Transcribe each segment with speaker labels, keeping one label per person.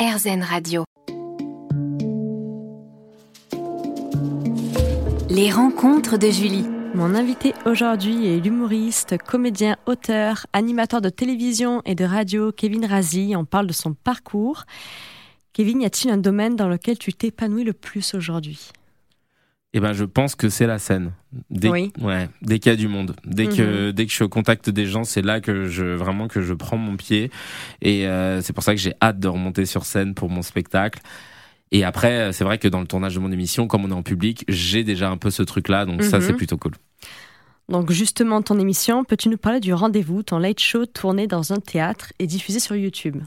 Speaker 1: RZN Radio. Les rencontres de Julie.
Speaker 2: Mon invité aujourd'hui est l'humoriste, comédien, auteur, animateur de télévision et de radio Kevin Razi. On parle de son parcours. Kevin, y a-t-il un domaine dans lequel tu t'épanouis le plus aujourd'hui?
Speaker 3: Eh ben, je pense que c'est la scène. Dès,
Speaker 2: Oui.
Speaker 3: ouais, dès qu'il y a du monde, dès que
Speaker 2: Mhm.
Speaker 3: dès que je contacte des gens, c'est là que je vraiment que je prends mon pied. Et euh, c'est pour ça que j'ai hâte de remonter sur scène pour mon spectacle. Et après, euh, c'est vrai que dans le tournage de mon émission, comme on est en public, j'ai déjà un peu ce truc-là, donc ça
Speaker 2: Mhm.
Speaker 3: c'est plutôt cool.
Speaker 2: Donc justement, ton émission, peux-tu nous parler du rendez-vous, ton late show tourné dans un théâtre et diffusé sur YouTube?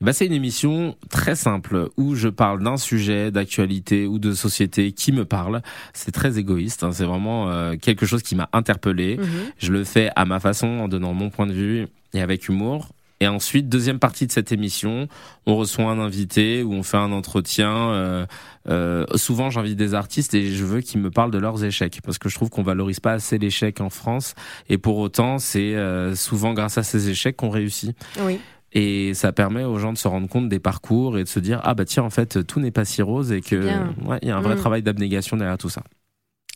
Speaker 3: Bah, c'est une émission très simple où je parle d'un sujet d'actualité ou de société qui me parle. C'est très égoïste, hein, c'est vraiment euh, quelque chose qui m'a interpellé.
Speaker 2: Mhm.
Speaker 3: Je le fais à ma façon, en donnant mon point de vue et avec humour. Et ensuite, deuxième partie de cette émission, on reçoit un invité ou on fait un entretien. euh, euh, souvent, j'invite des artistes et je veux qu'ils me parlent de leurs échecs parce que je trouve qu'on valorise pas assez l'échec en France. Et pour autant, c'est euh, souvent grâce à ces échecs qu'on réussit.
Speaker 2: Oui.
Speaker 3: Et ça permet aux gens de se rendre compte des parcours et de se dire ah bah tiens en fait tout n'est pas si rose et que ouais, il y a un vrai
Speaker 2: Mm.
Speaker 3: travail d'abnégation derrière tout ça.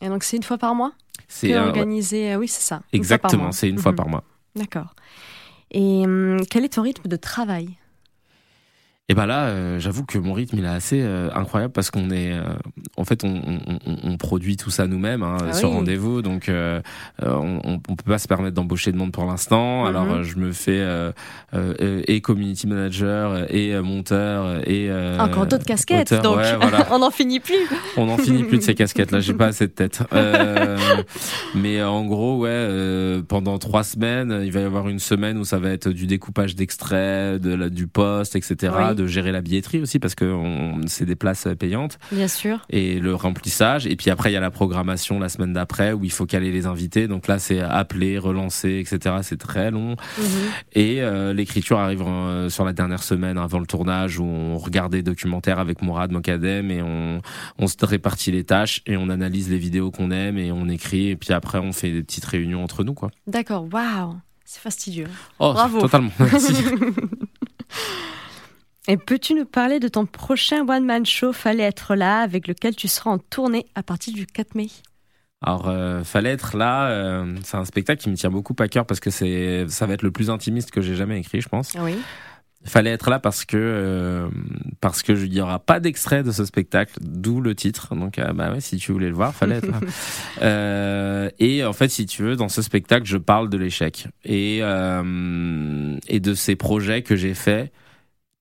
Speaker 2: Et donc c'est une fois par mois
Speaker 3: C'est euh,
Speaker 2: organisé, euh, oui c'est ça.
Speaker 3: exactement, c'est une fois
Speaker 2: Mhm.
Speaker 3: par mois.
Speaker 2: D'accord. Et hum, quel est ton rythme de travail?
Speaker 3: Et ben là, euh, j'avoue que mon rythme il est assez euh, incroyable parce qu'on est, euh, en fait, on, on, on- produit tout ça nous-mêmes hein,
Speaker 2: Ah
Speaker 3: sur
Speaker 2: oui.
Speaker 3: rendez-vous, donc euh, euh, on, on peut pas se permettre d'embaucher de monde pour l'instant.
Speaker 2: Mhm.
Speaker 3: Alors euh, je me fais euh, euh, euh, et community manager et monteur et euh,
Speaker 2: Encore d'autres casquettes,
Speaker 3: auteur.
Speaker 2: donc
Speaker 3: Ouais, voilà.
Speaker 2: on n'en finit plus.
Speaker 3: On n'en finit plus de ces casquettes là, j'ai pas assez de tête. Euh, mais en gros, ouais, euh, pendant trois semaines, il va y avoir une semaine où ça va être du découpage d'extraits, de la, du poste, etc.,
Speaker 2: Oui.
Speaker 3: De gérer la billetterie aussi parce que c'est des places euh, payantes
Speaker 2: Bien sûr.
Speaker 3: et le remplissage. Et puis après, il y a la programmation la semaine d'après où il faut caler les invités. Donc là, c'est appeler, relancer, etc. C'est très long.
Speaker 2: Mhm.
Speaker 3: Et euh, l'écriture arrive euh, sur la dernière semaine avant le tournage où on regarde des documentaires avec Mourad Mokadem et on, on se répartit les tâches et on analyse les vidéos qu'on aime et on écrit et puis après on fait des petites réunions entre nous quoi.
Speaker 2: D'accord, waouh, c'est fastidieux.
Speaker 3: Oh,
Speaker 2: Bravo.
Speaker 3: totalement.
Speaker 2: Et peux-tu nous parler de ton prochain one-man show Fallait être là, avec lequel tu seras en tournée à partir du 4 mai?
Speaker 3: Alors euh, fallait être là. euh, c'est un spectacle qui me tient beaucoup à cœur parce que c'est ça va être le plus intimiste que j'ai jamais écrit, je pense.
Speaker 2: Oui.
Speaker 3: fallait être là parce que euh, parce que il y aura pas d'extrait de ce spectacle, d'où le titre. Donc euh, bah ouais, si tu voulais le voir, fallait être là. Et en fait, si tu veux, dans ce spectacle, je parle de l'échec et et de ces projets que j'ai faits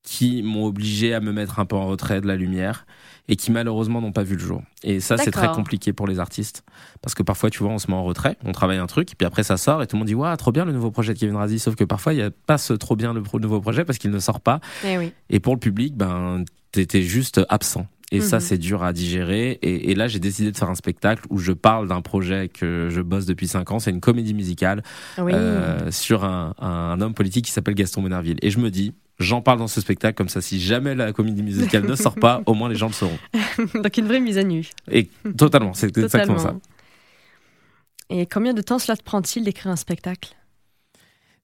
Speaker 3: qui m'ont obligé à me mettre un peu en retrait de la lumière et qui malheureusement n'ont pas vu le jour. Et ça, c'est très compliqué pour les artistes parce que parfois, tu vois, on se met en retrait, on travaille un truc, et puis après ça sort et tout le monde dit waouh, trop bien le nouveau projet de Kevin Razi. Sauf que parfois, il y a pas ce trop bien le nouveau projet parce qu'il ne sort pas.
Speaker 2: Eh oui.
Speaker 3: Et pour le public, ben, t'étais juste absent. Et ça,
Speaker 2: Mhm.
Speaker 3: c'est dur à digérer. Et, et là, j'ai décidé de faire un spectacle où je parle d'un projet que je bosse depuis 5 ans. C'est une comédie musicale
Speaker 2: Oui.
Speaker 3: euh, sur un, un homme politique qui s'appelle Gaston Monnerville. Et je me dis, j'en parle dans ce spectacle comme ça. Si jamais la comédie musicale ne sort pas, au moins les gens le sauront.
Speaker 2: Donc une vraie mise à nu.
Speaker 3: Et totalement, c'est exactement ça.
Speaker 2: Et combien de temps cela te prend-il d'écrire un spectacle?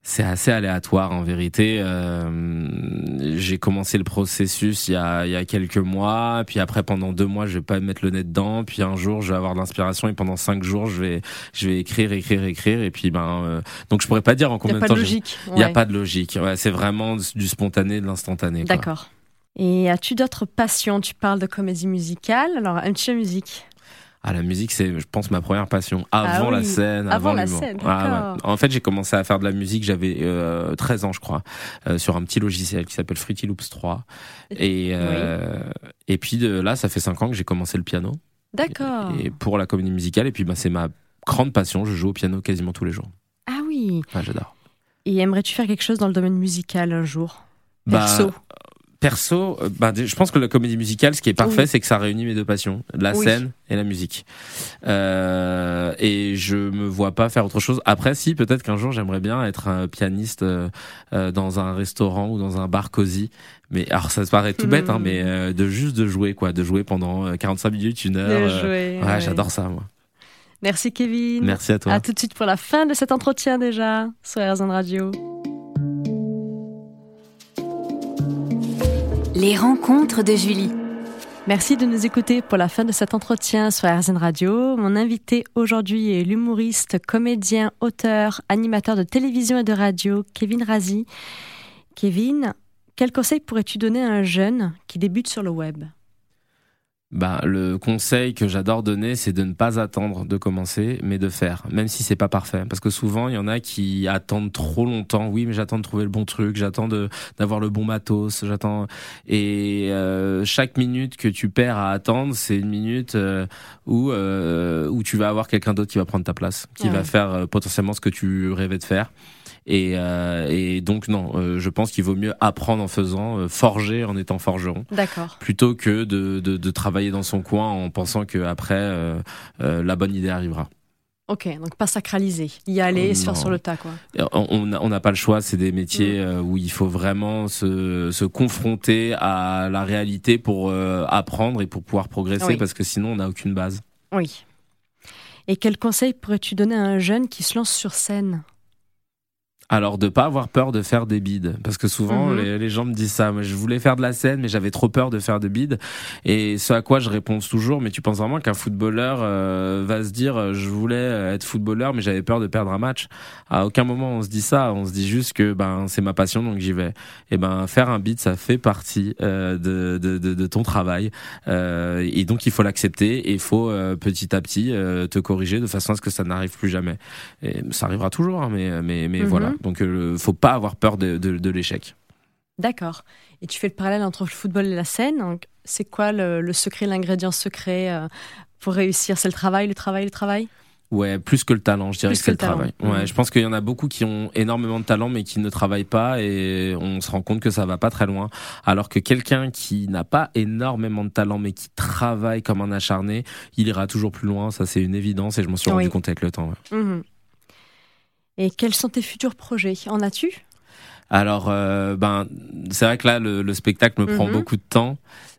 Speaker 3: C'est assez aléatoire en vérité. Euh, j'ai commencé le processus il y, a, il y a quelques mois, puis après pendant deux mois je vais pas mettre le nez dedans, puis un jour je vais avoir de l'inspiration et pendant cinq jours je vais je vais écrire écrire écrire et puis ben euh, donc je pourrais pas dire en
Speaker 2: Il n'y
Speaker 3: combien
Speaker 2: a
Speaker 3: de
Speaker 2: pas
Speaker 3: temps.
Speaker 2: de logique.
Speaker 3: Il a pas de logique. Ouais, c'est vraiment du spontané, de l'instantané.
Speaker 2: D'accord. Et as-tu d'autres passions? Tu parles de comédie musicale. Alors, aimes-tu la musique
Speaker 3: Ah, la musique, c'est, je pense, ma première passion. Avant
Speaker 2: Ah
Speaker 3: la
Speaker 2: oui,
Speaker 3: scène,
Speaker 2: avant
Speaker 3: avant,
Speaker 2: la scène,
Speaker 3: Ah, ouais. En fait, j'ai commencé à faire de la musique, j'avais euh, 13 ans, je crois, euh, sur un petit logiciel qui s'appelle Fruity Loops 3. Et, euh, et puis de là, ça fait 5 ans que j'ai commencé le piano.
Speaker 2: D'accord.
Speaker 3: Et pour la comédie musicale. Et puis, bah, c'est ma grande passion. Je joue au piano quasiment tous les jours.
Speaker 2: Ah oui.
Speaker 3: Ouais, j'adore.
Speaker 2: Et aimerais-tu faire quelque chose dans le domaine musical un jour?
Speaker 3: Bah,
Speaker 2: Perso.
Speaker 3: Euh, bah, je pense que la comédie musicale, ce qui est parfait,
Speaker 2: Oui.
Speaker 3: c'est que ça réunit mes deux passions, la
Speaker 2: Oui.
Speaker 3: scène et la musique. Euh, et je me vois pas faire autre chose. Après, si peut-être qu'un jour j'aimerais bien être un pianiste euh, dans un restaurant ou dans un bar cosy. Mais alors ça se paraît tout bête, hein,
Speaker 2: Hmm.
Speaker 3: mais euh, de juste de jouer quoi, de jouer pendant euh, 45 minutes, une heure.
Speaker 2: De jouer,
Speaker 3: ouais,
Speaker 2: ouais.
Speaker 3: j'adore ça moi.
Speaker 2: Merci Kevin.
Speaker 3: Merci à toi.
Speaker 2: À tout de suite pour la fin de cet entretien déjà sur RZN Radio.
Speaker 1: Les rencontres de Julie.
Speaker 2: Merci de nous écouter pour la fin de cet entretien sur RZN Radio. Mon invité aujourd'hui est l'humoriste, comédien, auteur, animateur de télévision et de radio, Kevin Razi. Kevin, quel conseil pourrais-tu donner à un jeune qui débute sur le web?
Speaker 3: Bah, le conseil que j'adore donner, c'est de ne pas attendre de commencer, mais de faire, même si c'est pas parfait. Parce que souvent, il y en a qui attendent trop longtemps. Oui, mais j'attends de trouver le bon truc, j'attends d'avoir le bon matos, j'attends. Et euh, chaque minute que tu perds à attendre, c'est une minute euh, où euh, où tu vas avoir quelqu'un d'autre qui va prendre ta place, qui va faire potentiellement ce que tu rêvais de faire. Et, euh, et donc non, euh, je pense qu'il vaut mieux apprendre en faisant, euh, forger en étant forgeron.
Speaker 2: D'accord.
Speaker 3: Plutôt que de, de, de, travailler dans son coin en pensant que après la bonne idée arrivera.
Speaker 2: Ok, donc pas sacraliser, y aller et se faire sur le tas, quoi.
Speaker 3: On n'a pas le choix, c'est des métiers mm. où il faut vraiment se, se, confronter à la réalité pour apprendre et pour pouvoir progresser, parce que sinon on n'a aucune base.
Speaker 2: Oui. Et quel conseil pourrais-tu donner à un jeune qui se lance sur scène?
Speaker 3: Alors de pas avoir peur de faire des bides. Parce que souvent mhm. les, gens me disent ça. Moi je voulais faire de la scène mais j'avais trop peur de faire de bides. Et ce à quoi je réponds toujours mais tu penses vraiment qu'un footballeur euh, va se dire euh, je voulais euh, être footballeur mais j'avais peur de perdre un match. À aucun moment on se dit ça. On se dit juste que ben c'est ma passion donc j'y vais. Et ben faire un bid ça fait partie de, de, de, de, ton travail. Et donc il faut l'accepter et il faut petit à petit te corriger de façon à ce que ça n'arrive plus jamais. Et ça arrivera toujours hein, mais mais mais mhm. voilà donc, il euh, ne faut pas avoir peur de, l'échec.
Speaker 2: D'accord. Et tu fais le parallèle entre le football et la scène. C'est quoi le, secret, l'ingrédient secret euh, pour réussir? C'est le travail, le travail, le travail?
Speaker 3: Ouais, plus que le talent, je dirais que c'est le, travail. Ouais, mmh. je pense qu'il y en a beaucoup qui ont énormément de talent mais qui ne travaillent pas et on se rend compte que ça va pas très loin. Alors que quelqu'un qui n'a pas énormément de talent mais qui travaille comme un acharné, il ira toujours plus loin. Ça, c'est une évidence et je m'en suis rendu compte avec le temps.
Speaker 2: Mmh. Et quels sont tes futurs projets? En as-tu?
Speaker 3: Alors, euh, ben, c'est vrai que là, le, spectacle me prend mhm. beaucoup de temps.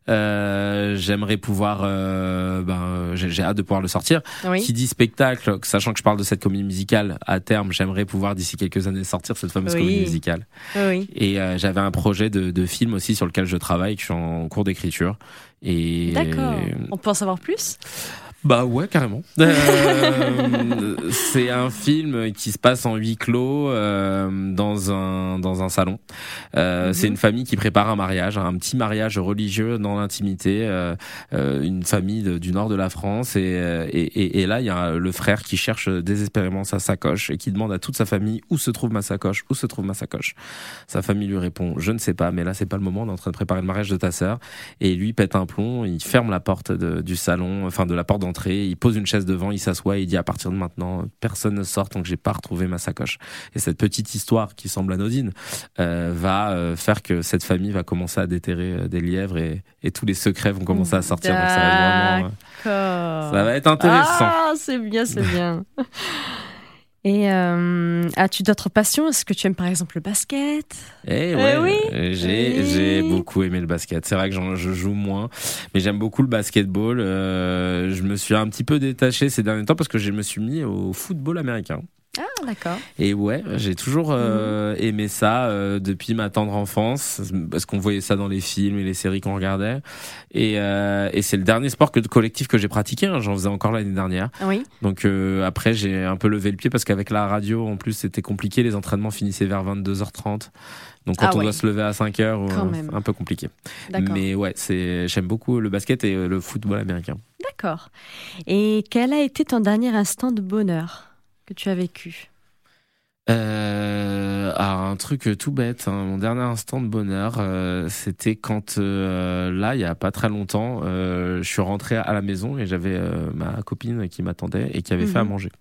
Speaker 3: Euh, j'aimerais pouvoir, euh, ben, j'ai hâte de pouvoir le sortir. Qui dit spectacle, sachant que je parle de cette comédie musicale, à terme, j'aimerais pouvoir d'ici quelques années sortir cette fameuse comédie musicale. Et j'avais un projet de, de, film aussi sur lequel je travaille, que je suis en cours d'écriture.
Speaker 2: Et d'accord. On peut en savoir plus?
Speaker 3: Bah ouais, carrément. Euh, c'est un film qui se passe en huis clos euh, dans un dans un salon. Euh, mhm. C'est une famille qui prépare un mariage, un petit mariage religieux dans l'intimité, euh, euh, une famille du nord de la France. Et, et, et, là, il y a le frère qui cherche désespérément sa sacoche et qui demande à toute sa famille où se trouve ma sacoche, où se trouve ma sacoche. Sa famille lui répond, je ne sais pas, mais là c'est pas le moment. On est en train de préparer le mariage de ta sœur. Et lui pète un plomb, il ferme la porte de, du salon, enfin de la porte d'entrée il pose une chaise devant, il s'assoit il dit à partir de maintenant, personne ne sort tant que j'ai pas retrouvé ma sacoche. Et cette petite histoire qui semble anodine euh, va euh, faire que cette famille va commencer à déterrer euh, des lièvres et, tous les secrets vont commencer à sortir. ça, ça va être intéressant.
Speaker 2: Ah, c'est bien, c'est bien. Et euh, as-tu d'autres passions? Est-ce que tu aimes par exemple le basket?
Speaker 3: Eh, eh oui. J'ai beaucoup aimé le basket. C'est vrai que je joue moins, mais j'aime beaucoup le basketball. Euh, je me suis un petit peu détaché ces derniers temps parce que je me suis mis au football américain.
Speaker 2: Ah, d'accord.
Speaker 3: Et ouais, j'ai toujours euh, mhm. aimé ça euh, depuis ma tendre enfance, parce qu'on voyait ça dans les films et les séries qu'on regardait. Et, euh, et c'est le dernier sport que, collectif que j'ai pratiqué. Hein, J'en faisais encore l'année dernière.
Speaker 2: Oui.
Speaker 3: Donc après, j'ai un peu levé le pied parce qu'avec la radio, en plus, c'était compliqué. Les entraînements finissaient vers 22h30. Donc quand ah on doit se lever à 5 heures, un peu compliqué. Mais ouais, c'est j'aime beaucoup le basket et le football américain.
Speaker 2: D'accord. Et quel a été ton dernier instant de bonheur? Que tu as vécu
Speaker 3: euh, alors un truc tout bête, hein. mon dernier instant de bonheur, euh, c'était quand euh, là, il y a pas très longtemps, euh, je suis rentré à la maison et j'avais ma copine qui m'attendait et qui avait fait à mhm. manger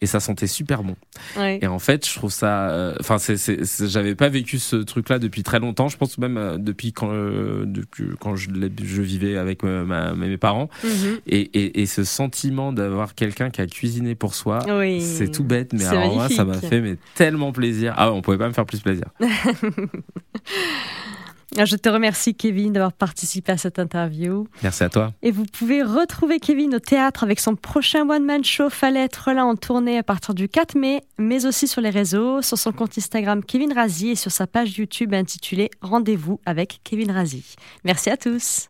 Speaker 3: et ça sentait super bon. Et en fait, je trouve ça. Euh, enfin, c'est, j'avais pas vécu ce truc-là depuis très longtemps. Je pense même euh, depuis quand, euh, depuis, quand je, je, vivais avec ma, mes parents. Mm-hmm. et, et, et, ce sentiment d'avoir quelqu'un qui a cuisiné pour soi, c'est tout bête, mais alors moi, ça m'a fait mais tellement plaisir. Ah, on pouvait pas me faire plus plaisir.
Speaker 2: Je te remercie Kevin d'avoir participé à cette interview.
Speaker 3: Merci à toi.
Speaker 2: Et vous pouvez retrouver Kevin au théâtre avec son prochain one-man show Fallait être là en tournée à partir du 4 mai, mais aussi sur les réseaux, sur son compte Instagram Kevin Razi et sur sa page YouTube intitulée Rendez-vous avec Kevin Razi. Merci à tous.